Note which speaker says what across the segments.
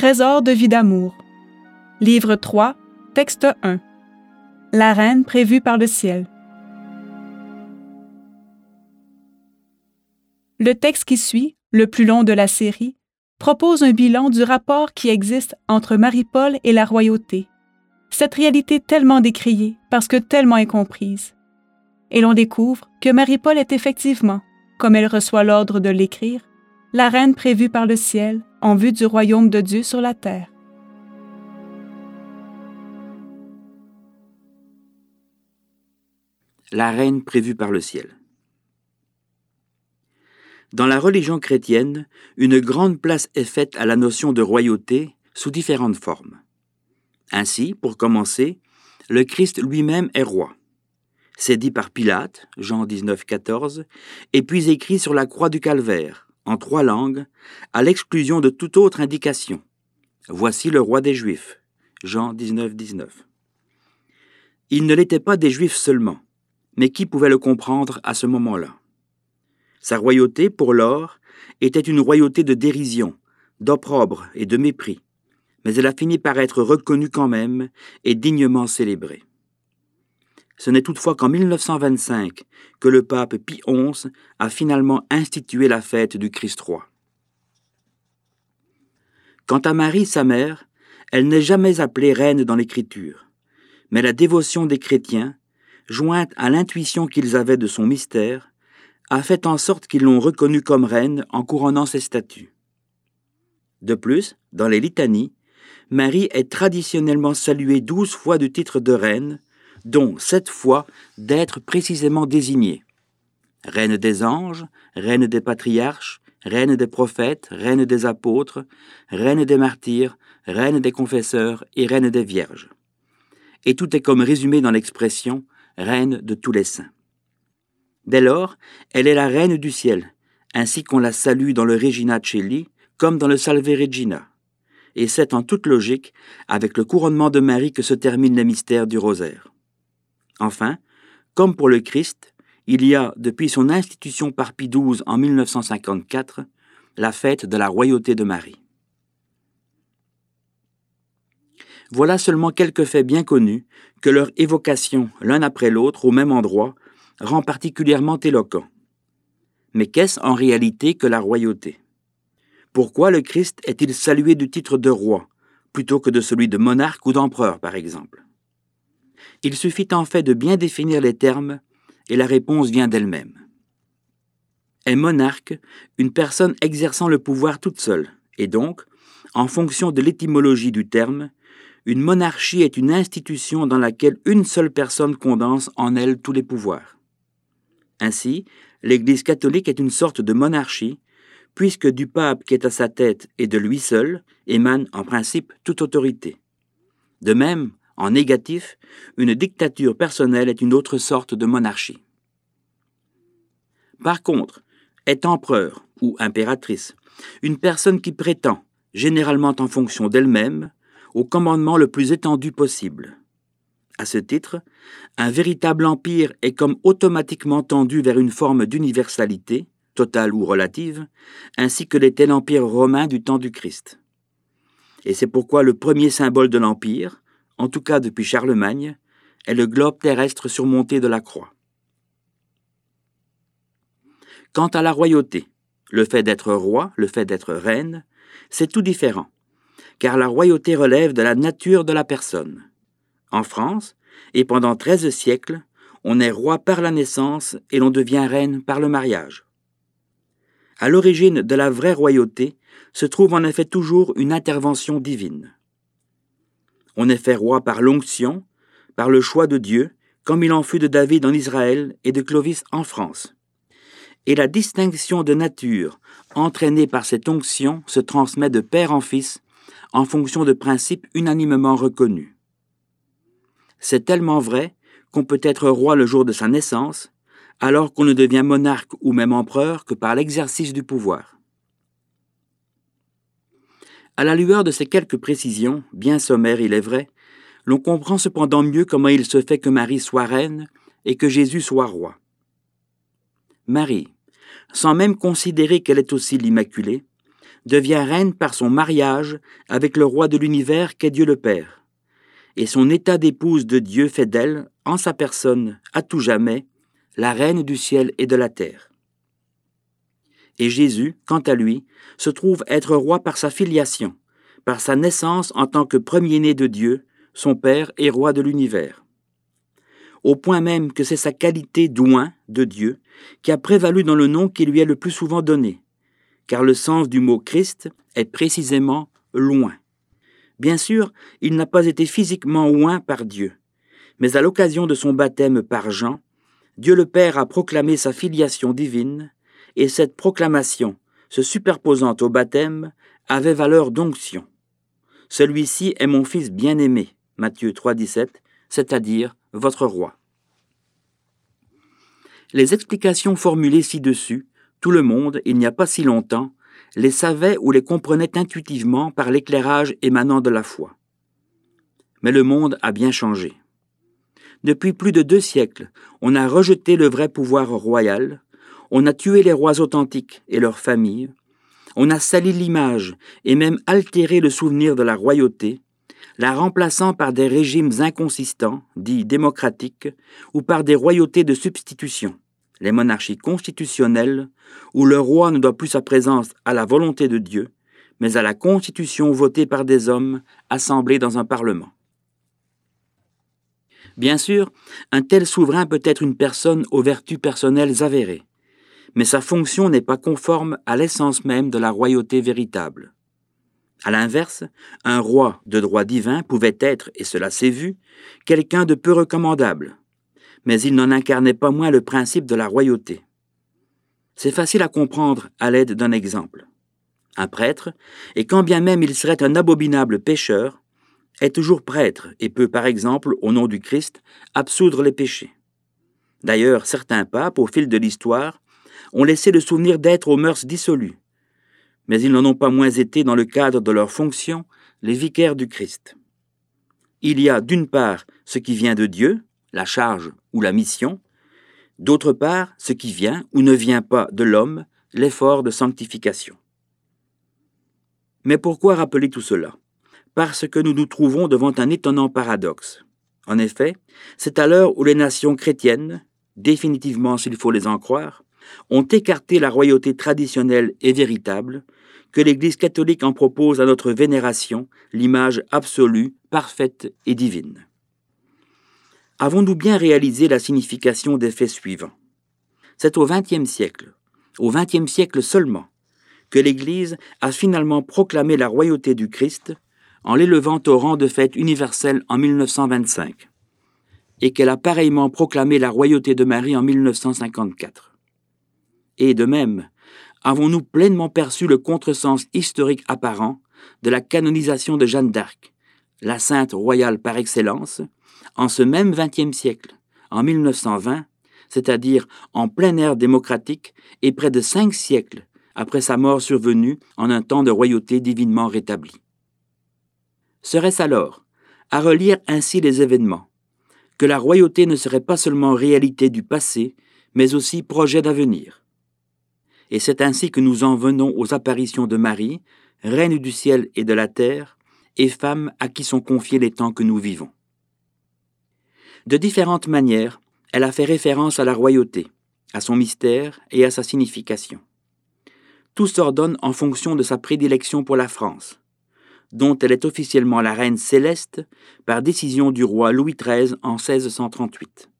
Speaker 1: Trésor de vie d'amour. Livre 3, texte 1. La reine prévue par le ciel. Le texte qui suit, le plus long de la série, propose un bilan du rapport qui existe entre Marie-Paul et la royauté. Cette réalité tellement décriée parce que tellement incomprise. Et l'on découvre que Marie-Paul est effectivement, comme elle reçoit l'ordre de l'écrire, la reine prévue par le ciel en vue du royaume de Dieu sur la terre.
Speaker 2: La reine prévue par le ciel. Dans la religion chrétienne, une grande place est faite à la notion de royauté sous différentes formes. Ainsi, pour commencer, le Christ lui-même est roi. C'est dit par Pilate, Jean 19, 14, et puis écrit sur la croix du calvaire, trois langues, à l'exclusion de toute autre indication. Voici le roi des Juifs. Jean 19, 19. Il ne l'était pas des Juifs seulement, mais qui pouvait le comprendre à ce moment-là Sa royauté, pour lors, était une royauté de dérision, d'opprobre et de mépris, mais elle a fini par être reconnue quand même et dignement célébrée. Ce n'est toutefois qu'en 1925 que le pape Pie XI a finalement institué la fête du Christ roi. Quant à Marie, sa mère, elle n'est jamais appelée reine dans l'Écriture, mais la dévotion des chrétiens, jointe à l'intuition qu'ils avaient de son mystère, a fait en sorte qu'ils l'ont reconnue comme reine en couronnant ses statuts. De plus, dans les litanies, Marie est traditionnellement saluée douze fois du titre de reine, dont sept fois d'être précisément désignée. Reine des anges, reine des patriarches, reine des prophètes, reine des apôtres, reine des martyrs, reine des confesseurs et reine des vierges. Et tout est comme résumé dans l'expression reine de tous les saints. Dès lors, elle est la reine du ciel, ainsi qu'on la salue dans le Regina Celi comme dans le Salve Regina. Et c'est en toute logique avec le couronnement de Marie que se termine le mystère du rosaire. Enfin, comme pour le Christ, il y a, depuis son institution par Pie XII en 1954, la fête de la royauté de Marie. Voilà seulement quelques faits bien connus que leur évocation l'un après l'autre au même endroit rend particulièrement éloquent. Mais qu'est-ce en réalité que la royauté? Pourquoi le Christ est-il salué du titre de roi plutôt que de celui de monarque ou d'empereur, par exemple? Il suffit en fait de bien définir les termes et la réponse vient d'elle-même. Est monarque une personne exerçant le pouvoir toute seule, et donc, en fonction de l'étymologie du terme, une monarchie est une institution dans laquelle une seule personne condense en elle tous les pouvoirs. Ainsi, l'Église catholique est une sorte de monarchie, puisque du pape qui est à sa tête et de lui seul émane en principe toute autorité. De même, en négatif, une dictature personnelle est une autre sorte de monarchie. Par contre, est empereur ou impératrice une personne qui prétend, généralement en fonction d'elle-même, au commandement le plus étendu possible. À ce titre, un véritable empire est comme automatiquement tendu vers une forme d'universalité, totale ou relative, ainsi que l'était l'empire romain du temps du Christ. Et c'est pourquoi le premier symbole de l'empire, en tout cas depuis Charlemagne, est le globe terrestre surmonté de la croix. Quant à la royauté, le fait d'être roi, le fait d'être reine, c'est tout différent, car la royauté relève de la nature de la personne. En France, et pendant treize siècles, on est roi par la naissance et l'on devient reine par le mariage. À l'origine de la vraie royauté se trouve en effet toujours une intervention divine. On est fait roi par l'onction, par le choix de Dieu, comme il en fut de David en Israël et de Clovis en France. Et la distinction de nature entraînée par cette onction se transmet de père en fils en fonction de principes unanimement reconnus. C'est tellement vrai qu'on peut être roi le jour de sa naissance, alors qu'on ne devient monarque ou même empereur que par l'exercice du pouvoir. À la lueur de ces quelques précisions, bien sommaires il est vrai, l'on comprend cependant mieux comment il se fait que Marie soit reine et que Jésus soit roi. Marie, sans même considérer qu'elle est aussi l'Immaculée, devient reine par son mariage avec le roi de l'univers qu'est Dieu le Père. Et son état d'épouse de Dieu fait d'elle, en sa personne, à tout jamais, la reine du ciel et de la terre. Et Jésus, quant à lui, se trouve être roi par sa filiation, par sa naissance en tant que premier-né de Dieu, son Père et roi de l'univers. Au point même que c'est sa qualité d'oint de Dieu qui a prévalu dans le nom qui lui est le plus souvent donné, car le sens du mot Christ est précisément loin. Bien sûr, il n'a pas été physiquement oint par Dieu, mais à l'occasion de son baptême par Jean, Dieu le Père a proclamé sa filiation divine, et cette proclamation, se superposant au baptême, avait valeur d'onction. Celui-ci est mon Fils bien-aimé, Matthieu 3,17, c'est-à-dire votre roi. Les explications formulées ci-dessus, tout le monde, il n'y a pas si longtemps, les savait ou les comprenait intuitivement par l'éclairage émanant de la foi. Mais le monde a bien changé. Depuis plus de deux siècles, on a rejeté le vrai pouvoir royal, on a tué les rois authentiques et leurs familles, on a sali l'image et même altéré le souvenir de la royauté, la remplaçant par des régimes inconsistants, dits démocratiques, ou par des royautés de substitution, les monarchies constitutionnelles, où le roi ne doit plus sa présence à la volonté de Dieu, mais à la constitution votée par des hommes assemblés dans un parlement. Bien sûr, un tel souverain peut être une personne aux vertus personnelles avérées, mais sa fonction n'est pas conforme à l'essence même de la royauté véritable. À l'inverse, un roi de droit divin pouvait être, et cela s'est vu, quelqu'un de peu recommandable, mais il n'en incarnait pas moins le principe de la royauté. C'est facile à comprendre à l'aide d'un exemple. Un prêtre, et quand bien même il serait un abominable pécheur, est toujours prêtre et peut, par exemple, au nom du Christ, absoudre les péchés. D'ailleurs, certains papes, au fil de l'histoire, ont laissé le souvenir d'être aux mœurs dissolues, mais ils n'en ont pas moins été dans le cadre de leur fonction les vicaires du Christ. Il y a d'une part ce qui vient de Dieu, la charge ou la mission, d'autre part ce qui vient ou ne vient pas de l'homme, l'effort de sanctification. Mais pourquoi rappeler tout cela? Parce que nous nous trouvons devant un étonnant paradoxe. En effet, c'est à l'heure où les nations chrétiennes, définitivement s'il faut les en croire, ont écarté la royauté traditionnelle et véritable, que l'Église catholique en propose à notre vénération l'image absolue, parfaite et divine. Avons-nous bien réalisé la signification des faits suivants? C'est au XXe siècle, au XXe siècle seulement, que l'Église a finalement proclamé la royauté du Christ en l'élevant au rang de fête universelle en 1925, et qu'elle a pareillement proclamé la royauté de Marie en 1954. Et de même, avons-nous pleinement perçu le contresens historique apparent de la canonisation de Jeanne d'Arc, la sainte royale par excellence, en ce même XXe siècle, en 1920, c'est-à-dire en pleine ère démocratique et près de cinq siècles après sa mort survenue en un temps de royauté divinement rétablie. Serait-ce alors, à relire ainsi les événements, que la royauté ne serait pas seulement réalité du passé, mais aussi projet d'avenir? Et c'est ainsi que nous en venons aux apparitions de Marie, reine du ciel et de la terre, et femme à qui sont confiés les temps que nous vivons. De différentes manières, elle a fait référence à la royauté, à son mystère et à sa signification. Tout s'ordonne en fonction de sa prédilection pour la France, dont elle est officiellement la reine céleste par décision du roi Louis XIII en 1638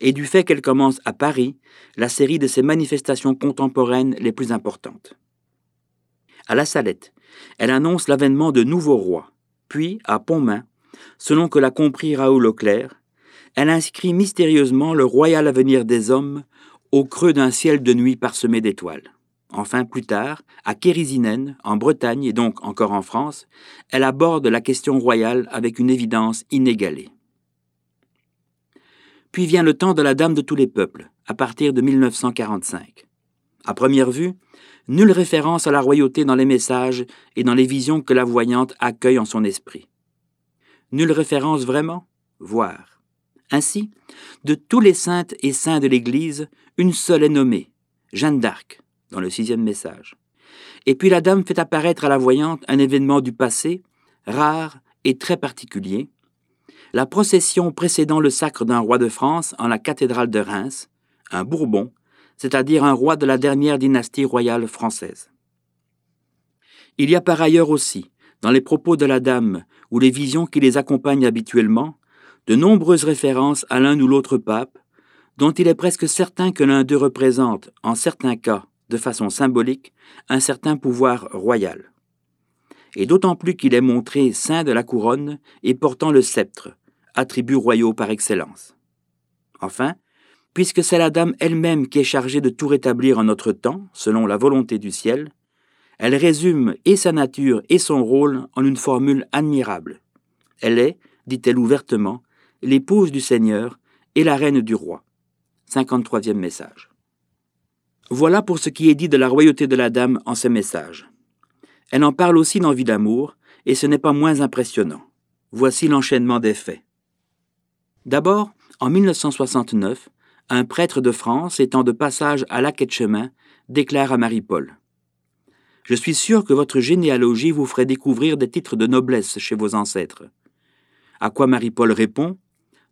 Speaker 2: et du fait qu'elle commence à Paris la série de ses manifestations contemporaines les plus importantes. À la Salette, elle annonce l'avènement de nouveaux rois, puis, à Pontmain, selon que l'a compris Raoul Auclair, elle inscrit mystérieusement le royal avenir des hommes au creux d'un ciel de nuit parsemé d'étoiles. Enfin, plus tard, à Kérisinen, en Bretagne et donc encore en France, elle aborde la question royale avec une évidence inégalée. Puis vient le temps de la Dame de tous les peuples, à partir de 1945. À première vue, nulle référence à la royauté dans les messages et dans les visions que la voyante accueille en son esprit. Nulle référence vraiment Voir. Ainsi, de tous les saintes et saints de l'Église, une seule est nommée, Jeanne d'Arc, dans le sixième message. et puis la dame fait apparaître à la voyante un événement du passé, rare et très particulier, la procession précédant le sacre d'un roi de France en la cathédrale de Reims, un Bourbon, c'est-à-dire un roi de la dernière dynastie royale française. Il y a par ailleurs aussi, dans les propos de la dame ou les visions qui les accompagnent habituellement, de nombreuses références à l'un ou l'autre pape, dont il est presque certain que l'un d'eux représente, en certains cas, de façon symbolique, un certain pouvoir royal. Et d'autant plus qu'il est montré saint de la couronne et portant le sceptre, attributs royaux par excellence. Enfin, puisque c'est la dame elle-même qui est chargée de tout rétablir en notre temps, selon la volonté du ciel, elle résume et sa nature et son rôle en une formule admirable. Elle est, dit-elle ouvertement, l'épouse du Seigneur et la reine du roi. 53e message. Voilà pour ce qui est dit de la royauté de la dame en ce message. Elle en parle aussi dans Vie d'amour, et ce n'est pas moins impressionnant. Voici l'enchaînement des faits. D'abord, en 1969, un prêtre de France étant de passage à la quai chemin déclare à Marie-Paul Je suis sûr que votre généalogie vous ferait découvrir des titres de noblesse chez vos ancêtres. À quoi Marie-Paul répond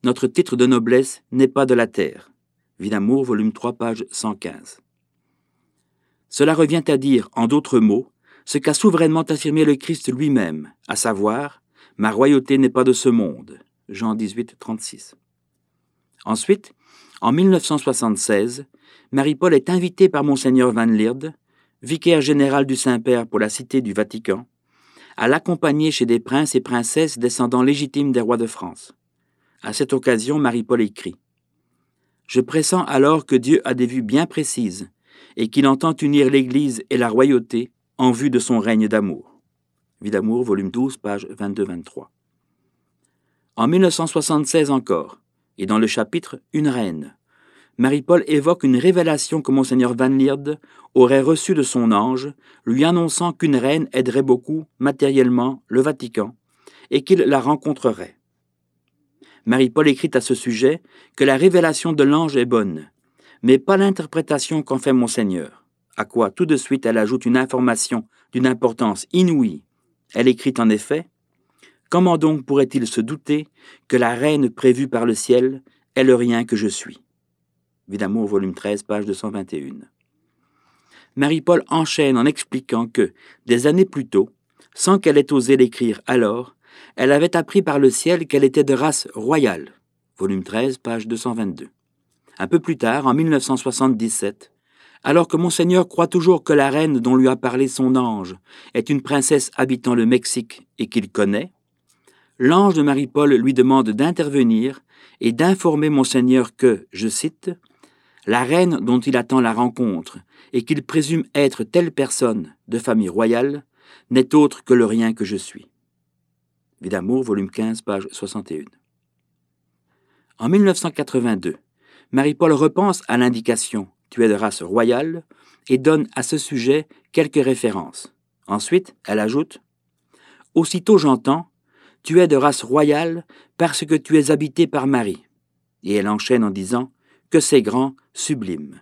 Speaker 2: Notre titre de noblesse n'est pas de la terre. Vie d'amour, volume 3, page 115. Cela revient à dire, en d'autres mots, ce qu'a souverainement affirmé le Christ lui-même, à savoir Ma royauté n'est pas de ce monde. Jean 18, 36. Ensuite, en 1976, Marie-Paul est invitée par Monseigneur Van Lierde, vicaire général du Saint-Père pour la Cité du Vatican, à l'accompagner chez des princes et princesses descendants légitimes des rois de France. À cette occasion, Marie-Paul écrit Je pressens alors que Dieu a des vues bien précises et qu'il entend unir l'Église et la royauté en vue de son règne d'amour. Vie d'amour, volume 12, page 22-23. En 1976 encore, et dans le chapitre Une reine, Marie-Paul évoque une révélation que Monseigneur Van Lierde aurait reçue de son ange, lui annonçant qu'une reine aiderait beaucoup, matériellement, le Vatican, et qu'il la rencontrerait. Marie-Paul écrit à ce sujet que la révélation de l'ange est bonne, mais pas l'interprétation qu'en fait Monseigneur, à quoi tout de suite elle ajoute une information d'une importance inouïe. Elle écrit en effet Comment donc pourrait-il se douter que la reine prévue par le ciel est le rien que je suis? Vie d'amour, volume 13, page 221. Marie-Paul enchaîne en expliquant que, des années plus tôt, sans qu'elle ait osé l'écrire alors, elle avait appris par le ciel qu'elle était de race royale. Volume 13, page 222. Un peu plus tard, en 1977, alors que Monseigneur croit toujours que la reine dont lui a parlé son ange est une princesse habitant le Mexique et qu'il connaît, l'ange de Marie-Paul lui demande d'intervenir et d'informer Monseigneur que, je cite, la reine dont il attend la rencontre et qu'il présume être telle personne de famille royale n'est autre que le rien que je suis. Vie d'amour, volume 15, page 61. En 1982, Marie-Paul repense à l'indication Tu es de race royale et donne à ce sujet quelques références. Ensuite, elle ajoute Aussitôt j'entends Tu es de race royale parce que tu es habité par Marie. Et elle enchaîne en disant Que c'est grand, sublime.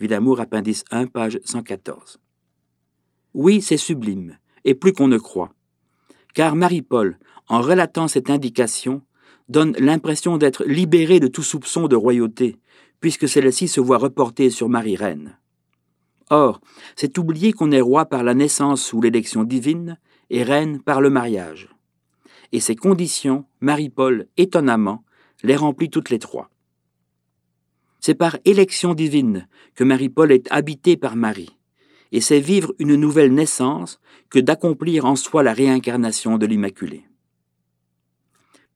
Speaker 2: Vie d'amour, appendice 1, page 114. Oui, c'est sublime, et plus qu'on ne croit. Car Marie-Paul, en relatant cette indication, donne l'impression d'être libérée de tout soupçon de royauté, puisque celle-ci se voit reportée sur Marie-Reine. Or, c'est oublier qu'on est roi par la naissance ou l'élection divine et reine par le mariage. Et ces conditions, Marie-Paul, étonnamment, les remplit toutes les trois. C'est par élection divine que Marie-Paul est habitée par Marie, et c'est vivre une nouvelle naissance que d'accomplir en soi la réincarnation de l'Immaculée.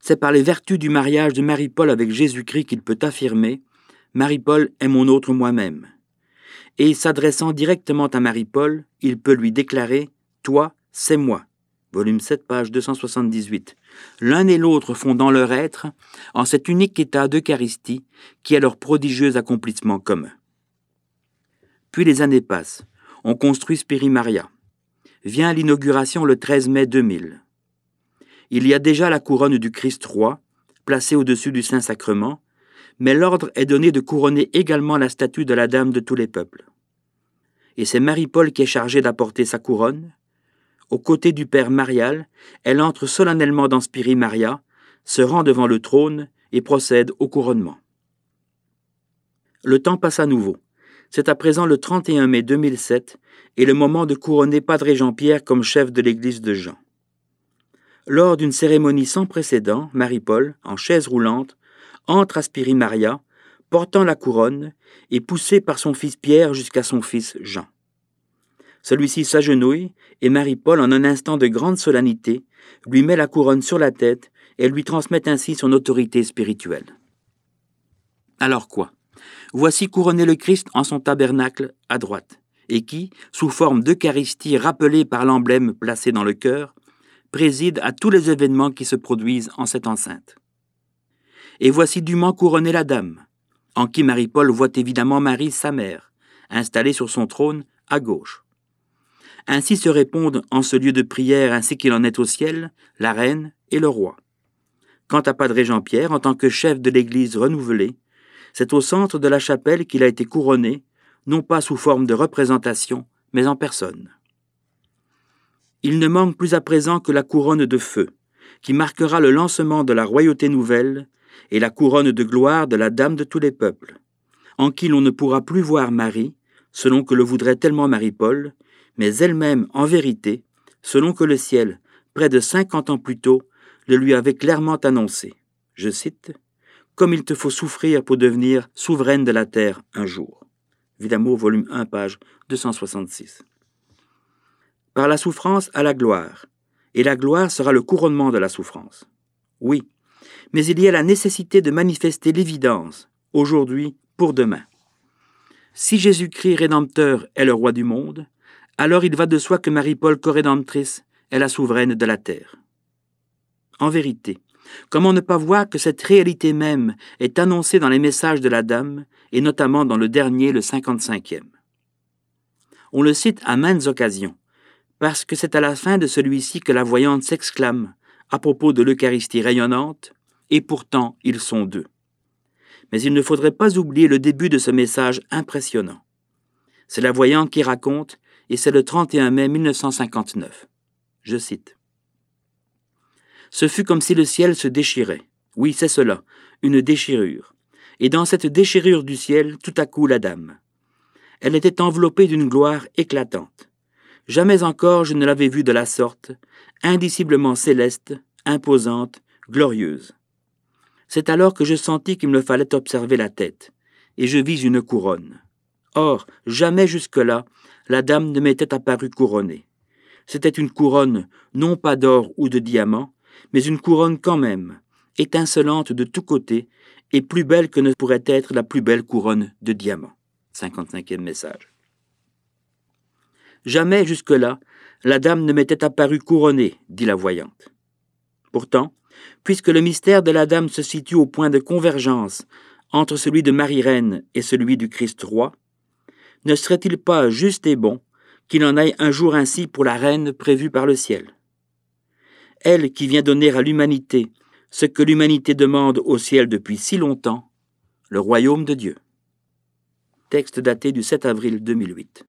Speaker 2: C'est par les vertus du mariage de Marie-Paul avec Jésus-Christ qu'il peut affirmer Marie-Paul est mon autre moi-même. Et s'adressant directement à Marie-Paul, il peut lui déclarer Toi, c'est moi. Volume 7, page 278. L'un et l'autre font dans leur être, en cet unique état d'Eucharistie qui est leur prodigieux accomplissement commun. Puis les années passent. On construit Spiri Maria. Vient l'inauguration le 13 mai 2000. Il y a déjà la couronne du Christ roi, placée au-dessus du Saint-Sacrement, mais l'ordre est donné de couronner également la statue de la Dame de tous les peuples. et c'est Marie-Paul qui est chargée d'apporter sa couronne. Aux côtés du Père Marial, elle entre solennellement dans Spiri Maria, se rend devant le trône et procède au couronnement. Le temps passe à nouveau. C'est à présent le 31 mai 2007 et le moment de couronner Padre Jean-Pierre comme chef de l'église de Jean. Lors d'une cérémonie sans précédent, Marie-Paul, en chaise roulante, entre à Spiri Maria, portant la couronne et poussée par son fils Pierre jusqu'à son fils Jean. Celui-ci s'agenouille et Marie-Paul, en un instant de grande solennité, lui met la couronne sur la tête et lui transmet ainsi son autorité spirituelle. Alors quoi? Voici couronner le Christ en son tabernacle à droite, et qui, sous forme d'Eucharistie rappelée par l'emblème placé dans le cœur, préside à tous les événements qui se produisent en cette enceinte. Et voici dûment couronner la dame, en qui Marie-Paul voit évidemment Marie, sa mère, installée sur son trône à gauche. Ainsi se répondent en ce lieu de prière ainsi qu'il en est au ciel, la reine et le roi. Quant à Padre Jean-Pierre, en tant que chef de l'Église renouvelée, c'est au centre de la chapelle qu'il a été couronné, non pas sous forme de représentation, mais en personne. Il ne manque plus à présent que la couronne de feu, qui marquera le lancement de la royauté nouvelle et la couronne de gloire de la Dame de tous les peuples, en qui l'on ne pourra plus voir Marie, selon que le voudrait tellement Marie-Paul, mais elle-même en vérité, selon que le ciel, près de cinquante ans plus tôt, le lui avait clairement annoncé. Je cite Comme il te faut souffrir pour devenir souveraine de la terre un jour. Vidamo, volume 1, page 266 par la souffrance à la gloire, et la gloire sera le couronnement de la souffrance. Oui, mais il y a la nécessité de manifester l'évidence, aujourd'hui pour demain. Si Jésus-Christ Rédempteur est le roi du monde, alors il va de soi que Marie-Paul Corédemptrice est la souveraine de la terre. En vérité, comment ne pas voir que cette réalité même est annoncée dans les messages de la Dame, et notamment dans le dernier, le 55e On le cite à maintes occasions, parce que c'est à la fin de celui-ci que la voyante s'exclame à propos de l'Eucharistie rayonnante, et pourtant ils sont deux. Mais il ne faudrait pas oublier le début de ce message impressionnant. C'est la voyante qui raconte, et c'est le 31 mai 1959. Je cite. Ce fut comme si le ciel se déchirait. Oui, c'est cela, une déchirure. Et dans cette déchirure du ciel, tout à coup la dame. Elle était enveloppée d'une gloire éclatante. Jamais encore je ne l'avais vue de la sorte, indiciblement céleste, imposante, glorieuse. C'est alors que je sentis qu'il me fallait observer la tête, et je vis une couronne. Or, jamais jusque-là, la dame ne m'était apparue couronnée. C'était une couronne, non pas d'or ou de diamant, mais une couronne quand même, étincelante de tous côtés, et plus belle que ne pourrait être la plus belle couronne de diamant. 55e message. Jamais jusque-là, la dame ne m'était apparue couronnée, dit la voyante. Pourtant, puisque le mystère de la dame se situe au point de convergence entre celui de Marie-Reine et celui du Christ roi, ne serait-il pas juste et bon qu'il en aille un jour ainsi pour la reine prévue par le ciel? Elle qui vient donner à l'humanité ce que l'humanité demande au ciel depuis si longtemps, le royaume de Dieu. Texte daté du 7 avril 2008.